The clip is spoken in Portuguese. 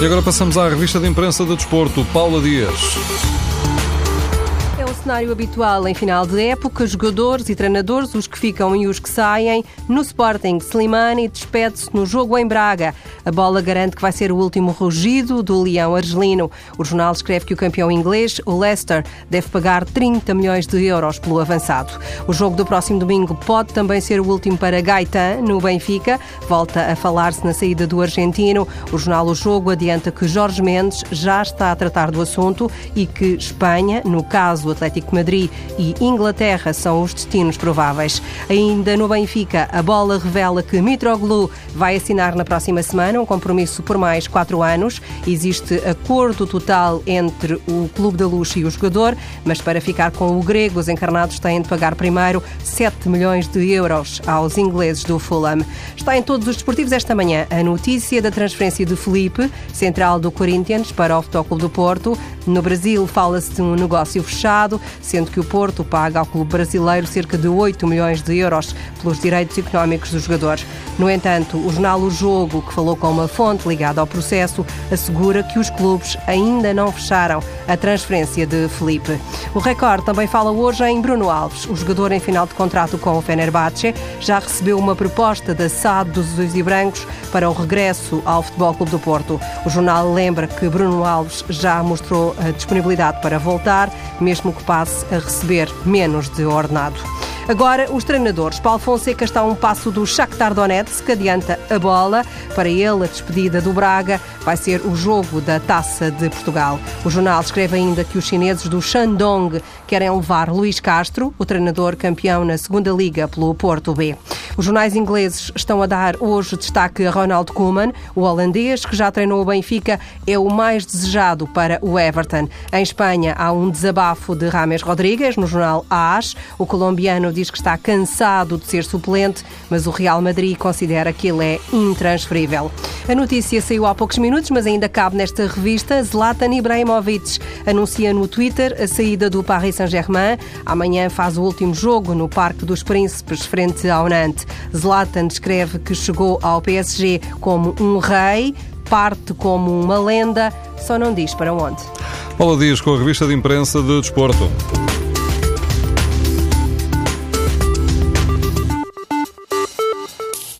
E agora passamos à revista de imprensa do desporto, Paula Dias cenário habitual em final de época, jogadores e treinadores, os que ficam e os que saem. No Sporting, Slimani despede-se no jogo em Braga. A bola garante que vai ser o último rugido do leão argelino. O jornal escreve que o campeão inglês, o Leicester, deve pagar 30 milhões de euros pelo avançado. O jogo do próximo domingo pode também ser o último para Gaetan, no Benfica. Volta a falar-se na saída do argentino. O jornal O Jogo adianta que Jorge Mendes já está a tratar do assunto e que Espanha, no caso Atlético Atlético Madrid e Inglaterra são os destinos prováveis. Ainda no Benfica, a bola revela que Mitroglou vai assinar na próxima semana um compromisso por mais quatro anos. Existe acordo total entre o Clube da Luz e o jogador, mas para ficar com o grego, os encarnados têm de pagar primeiro 7 milhões de euros aos ingleses do Fulham. Está em todos os desportivos esta manhã a notícia da transferência de Felipe, central do Corinthians, para o Futebol Clube do Porto. No Brasil, fala-se de um negócio fechado sendo que o Porto paga ao clube brasileiro cerca de 8 milhões de euros pelos direitos económicos dos jogadores. No entanto, o jornal O Jogo, que falou com uma fonte ligada ao processo, assegura que os clubes ainda não fecharam a transferência de Felipe. O Record também fala hoje em Bruno Alves. O jogador em final de contrato com o Fenerbahçe já recebeu uma proposta da SAD dos Azuis e Brancos para o regresso ao Futebol Clube do Porto. O jornal lembra que Bruno Alves já mostrou a disponibilidade para voltar, mesmo que a receber menos de ordenado. Agora, os treinadores. Paulo Fonseca está a um passo do Shakhtar Donetsk, que adianta a bola. Para ele, a despedida do Braga vai ser o jogo da Taça de Portugal. O jornal escreve ainda que os chineses do Shandong querem levar Luís Castro, o treinador campeão na segunda liga pelo Porto B. Os jornais ingleses estão a dar hoje destaque a Ronald Koeman, o holandês que já treinou o Benfica, é o mais desejado para o Everton. Em Espanha há um desabafo de Rames Rodrigues no jornal AS. O colombiano diz que está cansado de ser suplente, mas o Real Madrid considera que ele é intransferível. A notícia saiu há poucos minutos, mas ainda cabe nesta revista. Zlatan Ibrahimovic anuncia no Twitter a saída do Paris Saint-Germain. Amanhã faz o último jogo no Parque dos Príncipes, frente ao Nantes. Zlatan descreve que chegou ao PSG como um rei, parte como uma lenda, só não diz para onde. Paula Dias com a revista de imprensa de Desporto.